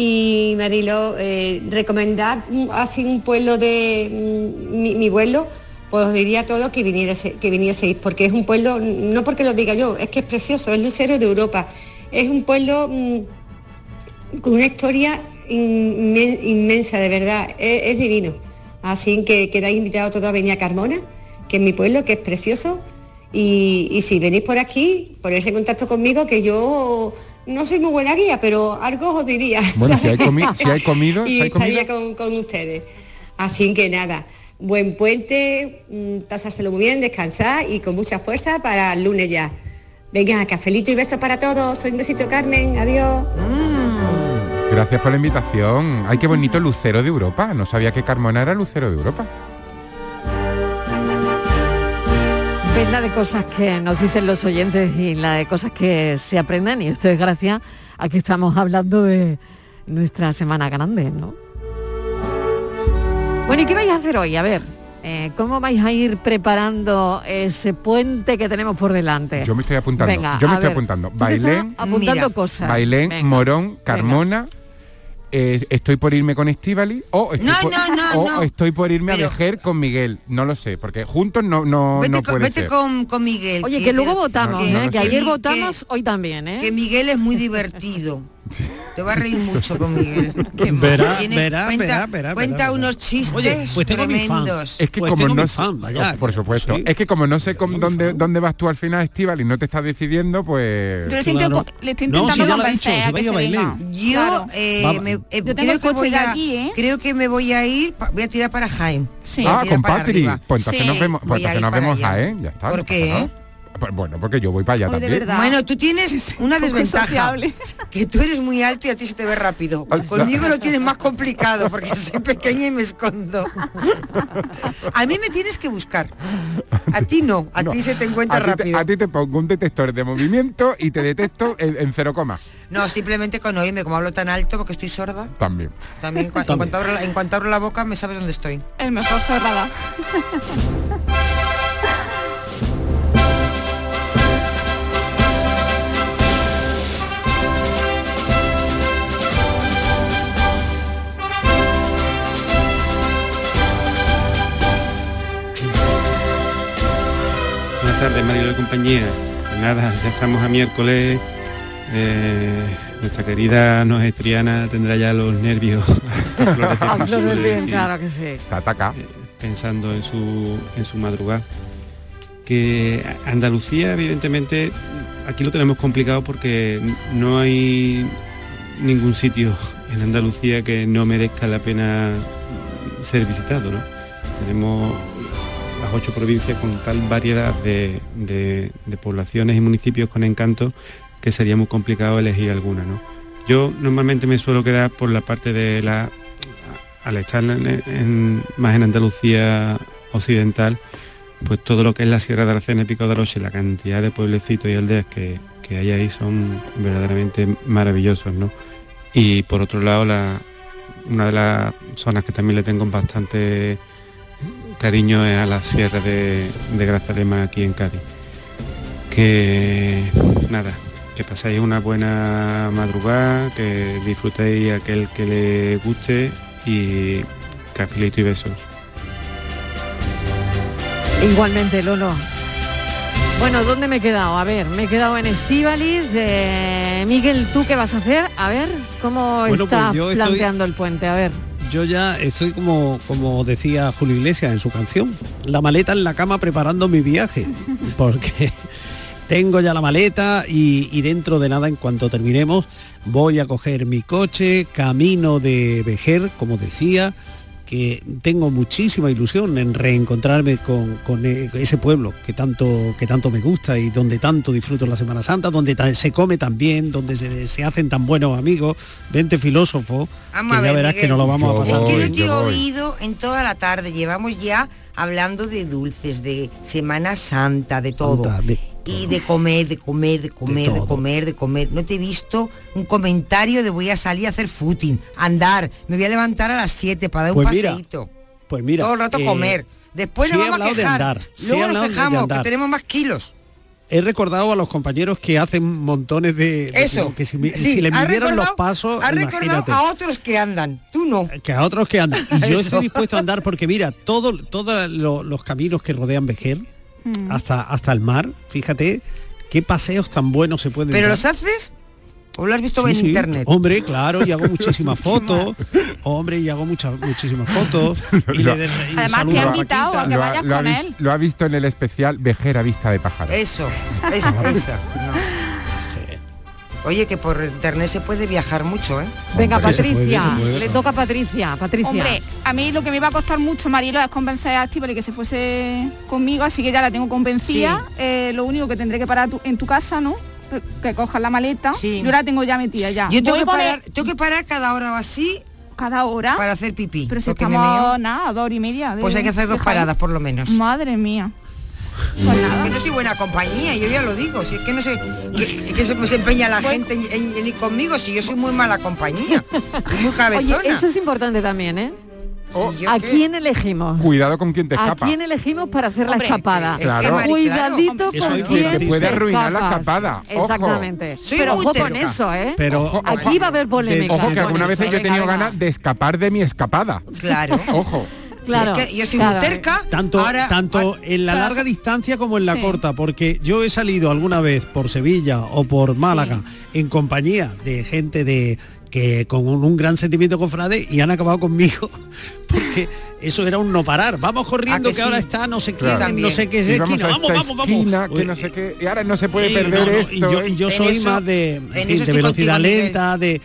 y Marilo, eh, recomendar así un pueblo de mm, mi, pueblo, pues os diría a todos que, viniese, que vinieseis, porque es un pueblo, no porque lo diga yo, es que es precioso, es lucero de Europa. Es un pueblo mm, con una historia inmensa, de verdad, es, divino. Así que quedáis invitados todos a venir a Carmona, que es mi pueblo, que es precioso. Y, y si venís por aquí, ponerse en contacto conmigo, que yo no soy muy buena guía, pero algo os diría. Bueno, si hay, si hay comido, [LAUGHS] y estaría Con, ustedes. Así que nada, buen puente, mm, pasárselo muy bien, descansar y con mucha fuerza para el lunes ya. Venga, cafelito y besos para todos. Soy un besito, Carmen. Adiós. Mm. Gracias por la invitación. Ay, qué bonito lucero de Europa. No sabía que Carmona era lucero de Europa. La de cosas que nos dicen los oyentes y la de cosas que se aprenden y esto es gracias a que estamos hablando de nuestra semana grande, ¿no? Bueno, ¿y qué vais a hacer hoy? A ver, eh, ¿cómo vais a ir preparando ese puente que tenemos por delante? Yo me estoy apuntando, yo me estoy apuntando. Bailén, apuntando cosas. Bailén, Morón, Carmona, eh, estoy por irme con Estivali o, estoy, por, estoy por irme a Vejer con Miguel. No lo sé, porque juntos no, no, vete, puede vete Con, Miguel. Oye, que, luego votamos, ¿eh? que, ayer votamos, hoy también. ¿eh? Que Miguel es muy divertido. [LAUGHS] Te va a reír mucho con Miguel. Verá, verá, cuenta, verá, verá, cuenta verá, unos chistes Oye, pues tremendos. Es que Pues como tengo no fan, vaya, por supuesto, sí. es que como no sé cómo- dónde, dónde vas tú al final, Estival, y no te estás decidiendo, pues... Yo le estoy, Claro. estoy No, intentando si dicho, a que se venga. Yo, Claro. eh, me- eh, Yo creo que voy a, aquí, ¿eh? creo que me voy a ir, voy a tirar para Jaén. Sí. Ah, con para Patri. arriba. Pues entonces Sí, nos vemos, pues entonces nos vemos. Jaén, ya está. ¿Por no qué? Bueno, porque yo voy para allá Hoy también. Bueno, tú tienes una desventaja, que tú eres muy alto y a ti se te ve rápido. Ah, Conmigo lo tienes más complicado porque soy pequeña y me escondo. A mí me tienes que buscar. A ti no, a No, ti se te encuentra a ti te- rápido. a ti te pongo un detector de movimiento y te detecto en, en cero coma. No, simplemente con oírme, como hablo tan alto porque estoy sorda, También. también, cua- en, También. cuanto abro la, en cuanto abro la boca me sabes dónde estoy. El mejor cerrada. Buenas tardes, Mario de compañía. Pues nada, ya estamos a miércoles. Eh, nuestra querida noestriana tendrá ya los nervios [LAUGHS] [LAUGHS] a claro que sí. Ataca. eh, pensando en su, en su madrugada. Que Andalucía, evidentemente, aquí lo tenemos complicado porque no hay ningún sitio en Andalucía que no merezca la pena ser visitado, ¿no? Tenemos las ocho provincias con tal variedad de, de- poblaciones y municipios con encanto que sería muy complicado elegir alguna, ¿no? Yo normalmente me suelo quedar por la parte de la al estar en- más en Andalucía occidental, pues todo lo que es la Sierra de Aracena y Pico de Aroche, la cantidad de pueblecitos y aldeas que, que hay ahí son verdaderamente maravillosos, ¿no? Y por otro lado, la, una de las zonas que también le tengo bastante cariño es a la Sierra de, de Grazalema aquí en Cádiz. Que nada, que pasáis una buena madrugada, que disfrutéis aquel que le guste y cafelito y besos. Igualmente, Lolo. Bueno, ¿dónde me he quedado? A ver, me he quedado en Estíbaliz. De... Miguel, ¿tú qué vas a hacer? A ver, ¿cómo Bueno, pues estás estoy- planteando el puente? A ver. Yo ya estoy como, como decía Julio Iglesias en su canción, la maleta en la cama preparando mi viaje, [LAUGHS] porque tengo ya la maleta y, y dentro de nada, en cuanto terminemos, voy a coger mi coche, camino de Vejer, como decía, que tengo muchísima ilusión en reencontrarme con, con e- ese pueblo que tanto, que tanto me gusta y donde tanto disfruto la Semana Santa, donde se come tan bien, donde se, se hacen tan buenos amigos. Vente filósofo, Vamos que a ya ver, verás Miguel. que nos lo vamos a pasar Es que bien. no te he oído en toda la tarde. Llevamos ya hablando de dulces, de Semana Santa, de todo. Santa, Y de comer, de comer, de comer, de, todo. comer, de comer. No te he visto un comentario de voy a salir a hacer footing, andar. Me voy a levantar a las 7 para dar un Pues mira, paseíto. Pues mira, todo el rato eh, comer. Después nos vamos a quejar. Luego nos quejamos que tenemos más kilos. He recordado a los compañeros que hacen montones de... de- Eso. Que si, Sí, si has midieran los pasos, Has recordado a otros que andan. Tú no. Que a otros que andan. Y [LAUGHS] yo estoy dispuesto a andar porque mira, todo, todos lo- los caminos que rodean Vejer, Mm. hasta, hasta el mar, fíjate, qué paseos tan buenos se pueden ¿Pero dar. los haces? ¿O lo has visto Sí, en sí. internet? Hombre, claro, y hago [LAUGHS] muchísimas fotos. Hombre, y hago muchas muchísimas fotos. Y le de- y Además, saludo te ha a invitado Paquita. a que lo, ha, vayas lo ha con él. lo ha visto en el especial Vejera Vista de Pájaro. Eso, es, [LAUGHS] esa. no. Oye, que por internet se puede viajar mucho, ¿eh? Venga, Hombre, se puede, Patricia, se puede. le toca a Patricia. Patricia. Hombre, a mí lo que me iba a costar mucho, Marilo, es convencer a Estíbal que se fuese conmigo, así que ya la tengo convencida. Eh, lo único que tendré que parar tu- en tu casa, ¿no? Eh, Que cojas la maleta. Sí. Yo la tengo ya metida ya. Yo tengo Voy que, el- parar, tengo que parar cada hora o así cada hora. para hacer pipí. Pero si porque me estamos nada, dos horas y media. de- Pues hay que hacer dos paradas por lo menos. Madre mía. Pues nada. que no soy buena compañía, yo ya lo digo. Si es que no sé, que, que se, se empeña la gente en, en- en ir conmigo, si yo soy muy mala compañía. muy [LAUGHS] Oye, cabezona. eso es importante también, ¿eh? ¿A qué- quién elegimos? Cuidado con quien te ¿A escapa. quién elegimos para hacer Hombre, la escapada? es que. Mari, Cuidadito claro. Con quién. Te puede arruinar la escapada. Ojo. Exactamente. Soy Pero ojo con eso, ¿eh? Pero Aquí va a haber polémica. Ojo que alguna vez yo he tenido ganas de escapar de mi escapada. Claro. [LAUGHS] Ojo. Claro, yo soy muy cerca. Tanto, tanto en la larga distancia como en la corta, porque yo he salido alguna vez por Sevilla o por Málaga en compañía de gente de que con un, gran sentimiento cofrade y han acabado conmigo [LAUGHS] porque eso era un no parar. Vamos corriendo que, ahora está no sé qué no sé qué es esquina vamos vamos vamos. que no sé qué y ahora no se puede perder esto y yo, soy más de, de velocidad lenta de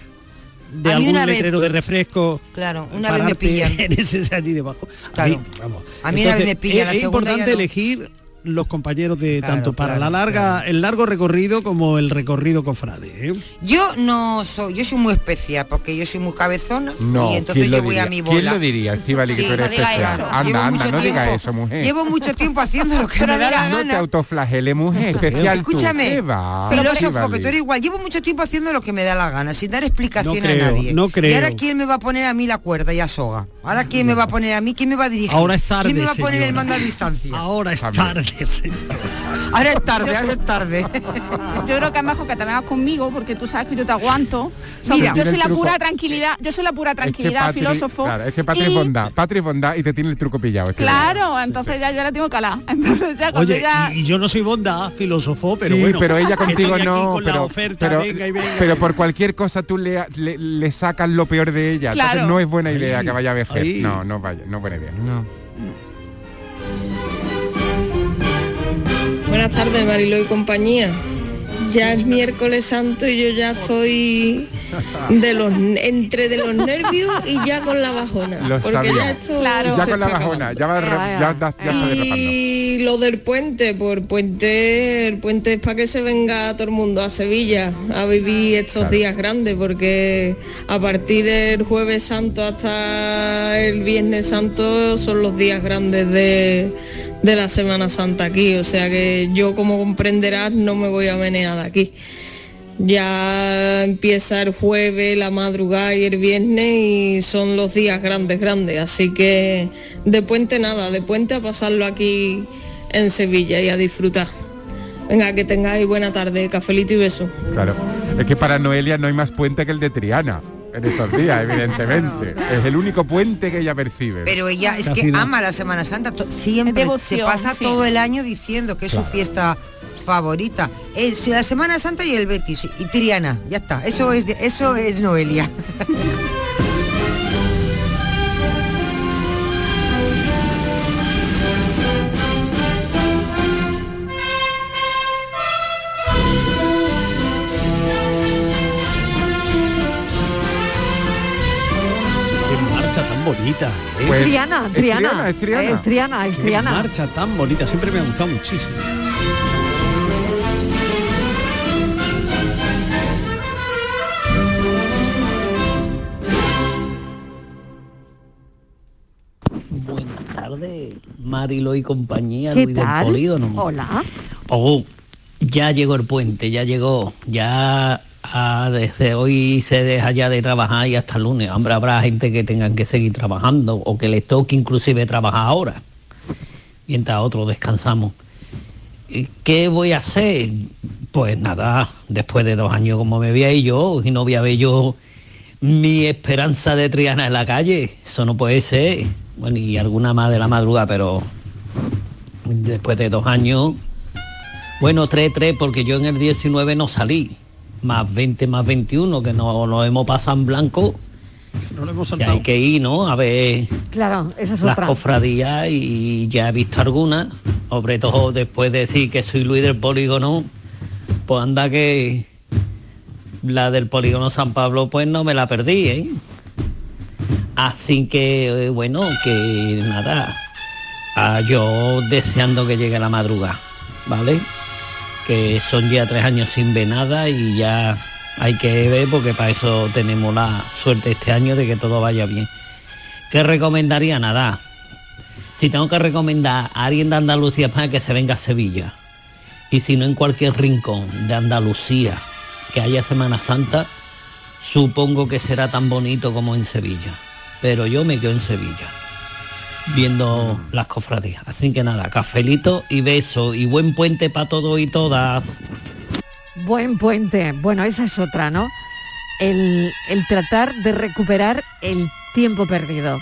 de algún letrero de refresco. Claro, una vez me pillan. [LAUGHS] En ese de allí debajo. A mí, vamos. A mí una vez me pillan. Es, importante elegir los compañeros de tanto para la larga el largo recorrido como el recorrido cofrade ¿eh? yo no soy yo soy muy especial porque yo soy muy cabezona y entonces yo voy a mi bola. ¿quién lo diría Estivali que tú eres especial anda anda no diga eso mujer. Llevo mucho tiempo haciendo lo que me da la gana no te autoflagele mujer especial escúchame filósofo que tú eres igual. Llevo mucho tiempo haciendo lo que me da la gana sin dar explicación a nadie. no creo y ahora quién me va a poner a mí la cuerda y a soga ahora quién me va a poner a mí quién me va a dirigir ahora es tarde quién me va a poner el mando a distancia ahora es tarde Ahora es tarde, ahora es [LAUGHS] tarde. Yo creo que es mejor que te vengas conmigo porque tú sabes que yo te aguanto. Mira, yo soy la pura tranquilidad, yo soy la pura tranquilidad, filósofo. Claro, es que Patri y... bondad, Patri bondad y te tiene el truco pillado. claro, entonces ya yo la tengo calada. [LAUGHS] Entonces ya Oye, ya... y, yo no soy bondad, filósofo, pero sí, bueno. pero ella contigo no, pero, pero, pero, por cualquier cosa tú le, le, sacas lo peor de ella. Claro. Entonces no es buena idea que vaya a vejer. No, no vaya, no buena idea. No. Buenas tardes, Marilo y compañía. Ya es miércoles santo y yo ya estoy de los entre de los nervios y ya con la bajona. porque ya esto claro. ya con la bajona, ya, va, ya, ya, ya Y lo del puente, por puente, el puente es para que se venga todo el mundo a Sevilla a vivir estos días grandes, porque a partir del jueves santo hasta el viernes santo son los días grandes de de la Semana Santa aquí, o sea que yo como comprenderás no me voy a menear de aquí. Ya empieza el jueves, la madrugada y el viernes y son los días grandes, grandes, así que de puente nada, de puente a pasarlo aquí en Sevilla y a disfrutar. Venga, que tengáis buena tarde, cafelito y beso. Claro, es que para Noelia no hay más puente que el de Triana en estos días, evidentemente. Es el único puente que ella percibe. Pero ella es que ama la Semana Santa, siempre se pasa todo el año diciendo que es su fiesta favorita. Es la Semana Santa y el Betis y Triana, ya está. Eso es eso es Noelia. [LAUGHS] bonita. ¿eh? Pues, Triana, Triana, es Triana, es Triana, es Triana. marcha tan bonita, siempre me ha gustado muchísimo. Buenas tardes, Marilo y compañía, Luis del Polígono. Hola. Oh, ya llegó el puente, ya llegó, ya Ah, desde hoy se deja ya de trabajar y hasta lunes. Hombre, habrá gente que tengan que seguir trabajando o que les toque inclusive trabajar ahora, mientras otros descansamos. ¿Qué voy a hacer? Pues nada, después de dos años como me veía yo y no voy a ver yo mi esperanza de Triana en la calle, eso no puede ser. Bueno, y alguna más de la madrugada, pero después de dos años, bueno, tres, tres, porque yo en el 19 no salí más 20 más 21, que no lo hemos pasado en blanco. No lo hemos que hay que ir, ¿no? A ver claro, esa es las cofradías y ya he visto algunas, sobre todo después de decir que soy Luis del polígono, pues anda que la del polígono San Pablo pues no me la perdí, ¿eh? Así que, eh, bueno, que nada, ah, yo deseando que llegue la madrugada, ¿vale? Que son ya tres años sin ver nada y ya hay que ver porque para eso tenemos la suerte este año de que todo vaya bien. ¿Qué recomendaría? Nada. Si tengo que recomendar a alguien de Andalucía para que se venga a Sevilla y si no en cualquier rincón de Andalucía que haya Semana Santa, supongo que será tan bonito como en Sevilla. Pero yo me quedo en Sevilla viendo las cofradías. Así que nada, cafelito y beso y buen puente para todos y todas. Buen puente. Bueno, esa es otra, ¿no? El, el tratar de recuperar el tiempo perdido.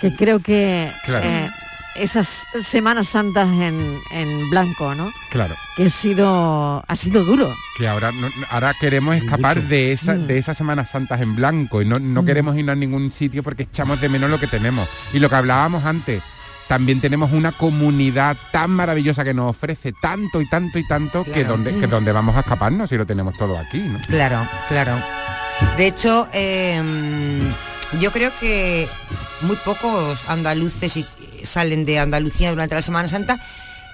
que creo que eh, esas Semanas Santas en, blanco, ¿no? Claro. Que ha sido, ha sido duro. Que ahora, ahora queremos escapar de, esa, de mm. esas Semanas Santas en blanco y no, no mm. queremos ir a ningún sitio porque echamos de menos lo que tenemos. Y lo que hablábamos antes, también tenemos una comunidad tan maravillosa que nos ofrece tanto y tanto y tanto que, donde, que donde vamos a escaparnos si lo tenemos todo aquí, ¿no? Claro, claro. De hecho, em, yo creo que muy pocos andaluces salen de Andalucía durante la Semana Santa.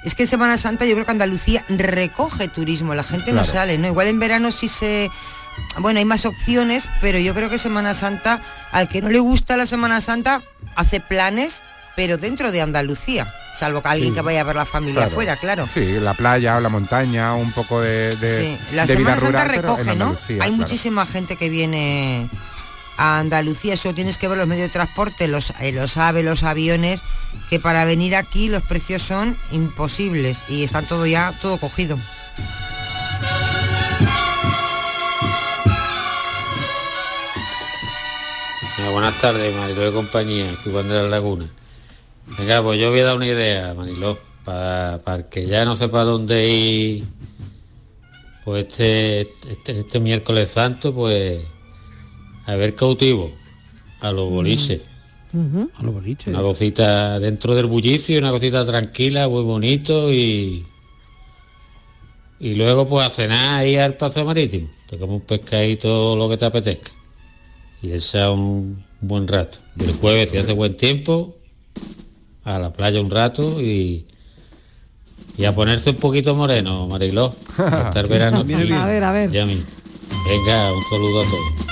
Es que en Semana Santa yo creo que Andalucía recoge turismo, la gente no sale, ¿no? Igual en verano sí se bueno, hay más opciones, pero yo creo que Semana Santa, al que no le gusta la Semana Santa, hace planes pero dentro de Andalucía, salvo que alguien que vaya a ver la familia afuera, claro. Sí, la playa o la montaña, un poco de, sí. La Semana Santa recoge, ¿no? Hay muchísima gente que viene a Andalucía, eso tienes que ver los medios de transporte, los, eh, los aves, los aviones, que para venir aquí los precios son imposibles y están todo ya, todo cogido. buenas tardes, Marilo de compañía, aquí de la Laguna. Venga, pues yo voy a dar una idea, Maniló, para, que ya no sepa dónde ir, pues este, este, este, miércoles santo, pues a ver cautivo, a los boliches. A los boliches. Una cosita dentro del bullicio, una cosita tranquila, muy bonito y... Y luego pues a cenar ahí al paso marítimo. Te como un pescadito lo que te apetezca. Y ese un buen rato. Y el jueves si hace buen tiempo, a la playa un rato y, y a ponerse un poquito moreno, Mariló. [LAUGHS] estar verano. A ver, a ver. Venga, un saludo a todos.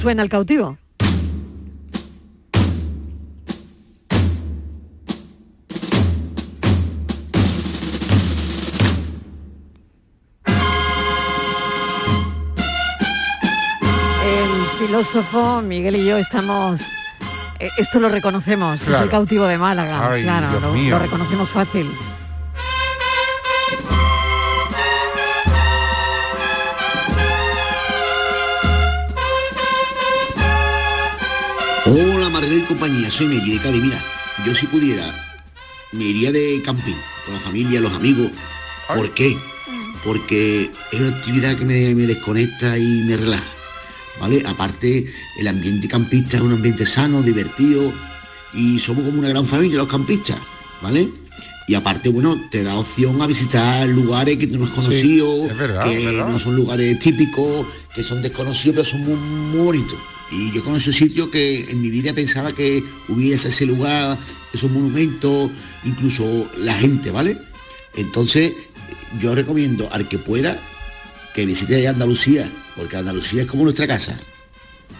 Suena el cautivo. filósofo, Miguel y yo estamos... Eh, esto lo reconocemos, es el cautivo de Málaga, claro, lo, reconocemos fácil. Margarita y compañía, soy Miguel de Cádiz. Mira, yo si pudiera, me iría de camping con la familia, los amigos. ¿Por qué? Porque es una actividad que me desconecta y me relaja ¿vale? Aparte, el ambiente campista es un ambiente sano, divertido y somos como una gran familia los campistas, ¿vale? Y aparte, bueno, te da opción a visitar lugares que tú no has conocido, que no son lugares típicos, que son desconocidos, pero son muy, bonitos. Y yo conozco sitios que en mi vida pensaba que hubiese ese lugar, esos monumentos, incluso la gente, ¿vale? Entonces, yo recomiendo al que pueda que visite Andalucía, porque Andalucía es como nuestra casa.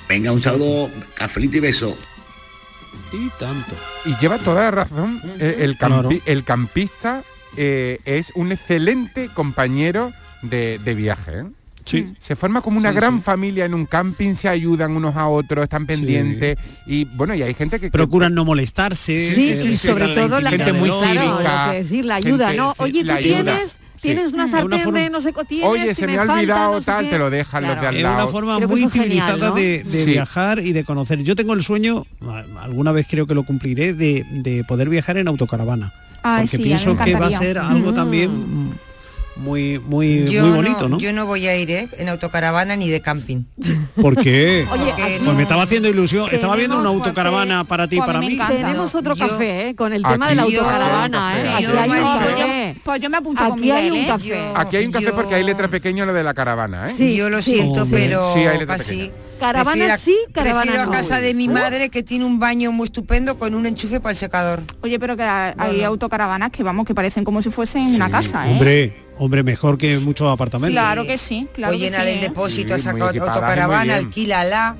Venga, un saludo, cafelito y beso. Y tanto. Y lleva toda la razón. Eh, el, el, campista eh, es un excelente compañero de, viaje. ¿eh? Sí. Se forma como una gran familia en un camping, se ayudan unos a otros, están pendientes y bueno, y hay gente que procuran no molestarse. Sí, y sobre todo la gente muy cívica, decir la ayuda, ¿no? Oye, tú tienes tienes una sartén de no sé qué Oye, se me, ha olvidado tal, te lo dejan los de al lado. Es una forma muy civilizada de, viajar y de conocer. Yo tengo el sueño, alguna vez creo que lo cumpliré, de, poder viajar en autocaravana. porque pienso que va a ser algo también muy muy muy bonito, no, Yo no voy a ir ¿eh? en autocaravana ni de camping. ¿Por qué? [LAUGHS] Oye, pues me estaba haciendo ilusión. Estaba viendo una autocaravana para ti, para mí. Tenemos otro café ¿eh? con el tema de la autocaravana. ¿eh? Aquí hay un café. Pues yo me apunto Aquí hay un café. Aquí hay un café porque hay letra pequeña lo de la caravana. ¿eh? Sí, yo lo siento, pero sí, hay casi. Caravana sí, caravana prefiero a casa de mi madre que tiene un baño muy estupendo con un enchufe para el secador. Oye, pero que hay autocaravanas que vamos, que parecen como si fuesen una casa, ¿eh? Hombre, Hombre, mejor que muchos apartamentos. Claro que sí, claro. O llenar el ¿eh? depósito, sí, saca autocaravana, alquílala.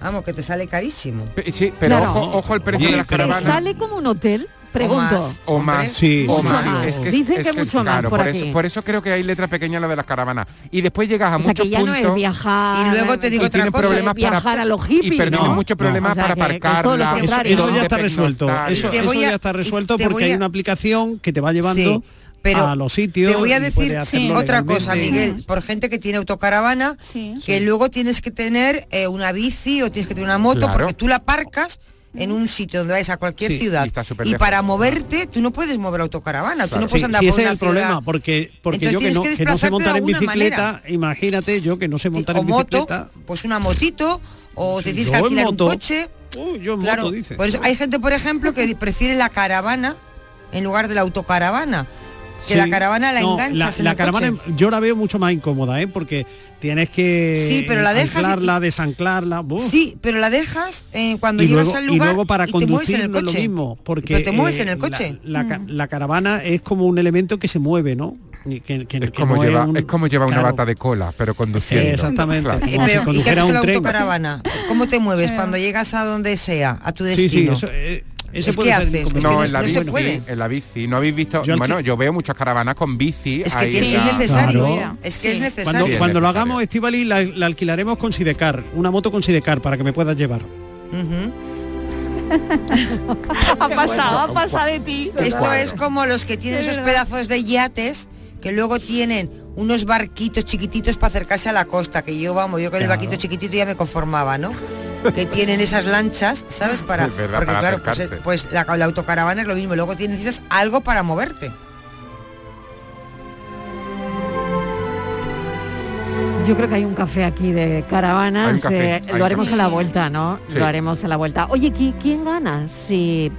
Vamos, que te sale carísimo. Sí, pero ojo, ojo el precio de las caravanas. ¿Sale como un hotel? Pregunto. O más. Sí, Mucho más. más. Es que- Dicen es que que- mucho más claro, por por, aquí. eso, por eso creo que hay letra pequeña lo de las caravanas. Y después llegas a O sea, muchos que ya no puntos es viajar. Y luego te digo y otra cosa. problemas viajar para a los hippies, y pero tienen ¿no? muchos problemas O sea, para que- que es contrario, Eso ¿no? ya está resuelto. Eso, ya está resuelto porque hay una aplicación que te va llevando pero a los sitios. Te voy a decir otra cosa. Miguel, por gente que tiene autocaravana, que luego tienes que tener eh, una bici o tienes que tener una moto Claro. porque tú la aparcas en un sitio donde vayas a cualquier Sí, ciudad y para moverte tú no puedes mover autocaravana, tú no Sí, puedes andar sí, por ese es una el problema, ciudad. porque, porque Entonces yo que tienes no, que que no sé desplazarte de montar en alguna bicicleta, manera. imagínate yo que no sé montar o en moto, bicicleta. pues una motito o te tienes que alquilar moto. un coche. Yo en Claro, moto, dice. por eso hay gente, por ejemplo, que prefiere la caravana en lugar de la autocaravana. Que Sí. la caravana la No, enganchas en la el caravana coche. yo la veo mucho más incómoda, ¿eh? porque tienes que Sí, pero la dejas y- anclarla, desanclarla. ¡buf! Sí, pero la dejas eh, cuando y llegas luego, al y lugar luego para y te mueves en conducir el no es lo mismo, porque Pero te mueves eh, en el la- coche. La, ca- la caravana es como un elemento que se mueve, ¿no? Y que- que- Es que como, no lleva, un- es como lleva una claro. bata de cola, pero conduciendo. Sí, exactamente. Claro. Eh, Como si pero, ¿y qué haces con un la tren. autocaravana? ¿Cómo te mueves cuando llegas a donde sea, a tu Sí, sí, destino? eso, eh, ese Es puede que ser haces, inconveniente. es que No, no- en la no se bici, puede. en la bici. ¿No habéis visto? Yo bueno, yo veo muchas caravanas con bici. Es que ahí es necesario. Claro. Es que es Cuando, necesario. Sí, es cuando lo hagamos, Estivali, la, la alquilaremos con Sidecar, una moto con Sidecar para que me puedas llevar. [LAUGHS] Ha pasado, ha pasado de ti. Esto es como los que tienen esos pedazos de yates que luego tienen unos barquitos chiquititos para acercarse a la costa, que yo vamos, yo con el barquito chiquitito ya me conformaba, ¿no? Que tienen esas lanchas, ¿sabes? Para, verdad, porque para claro, pues, acercarse. pues la, la autocaravana es lo mismo, luego tienes- necesitas algo para moverte. Yo creo que hay un café aquí de caravanas. café, eh, lo haremos café. a la vuelta, ¿no? Sí. Lo haremos a la vuelta. Oye, ¿qui- ¿quién gana? Si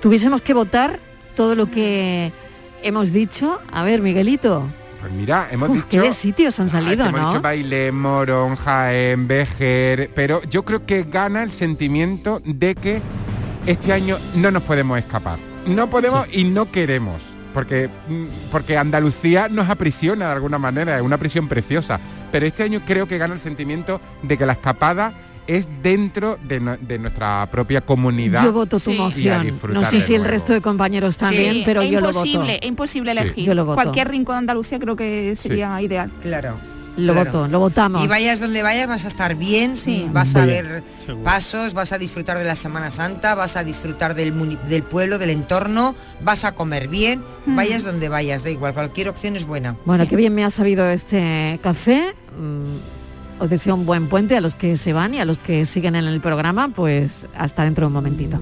tuviésemos que votar todo lo que hemos dicho. A ver, Miguelito. Pues mira, hemos Uf, dicho... qué de sitios han salido, hemos ¿no? dicho Bailén, Morón, Jaén, Vejer, pero yo creo que gana el sentimiento de que este año no nos podemos escapar. No podemos y no queremos. Porque, mm, porque Andalucía nos aprisiona de alguna manera, es una prisión preciosa. Pero este año creo que gana el sentimiento de que la escapada es dentro de, no- de nuestra propia comunidad. Yo voto tu y a moción. disfrutar No sé si el resto de compañeros también, Sí, pero es yo lo voto. imposible, es imposible Sí. elegir. Yo lo voto. Cualquier rincón de Andalucía creo que sería ideal. Claro. Lo Claro. voto, lo votamos. Y vayas donde vayas vas a estar bien, Sí. vas a ver seguro. pasos, vas a disfrutar de la Semana Santa, vas a disfrutar del, del pueblo, del entorno, vas a comer bien, Hmm. vayas donde vayas, da igual, cualquier opción es buena. Bueno, Sí. qué bien me ha sabido este café. Mm, Os deseo un buen puente a los que se van y a los que siguen en el programa, pues hasta dentro de un momentito.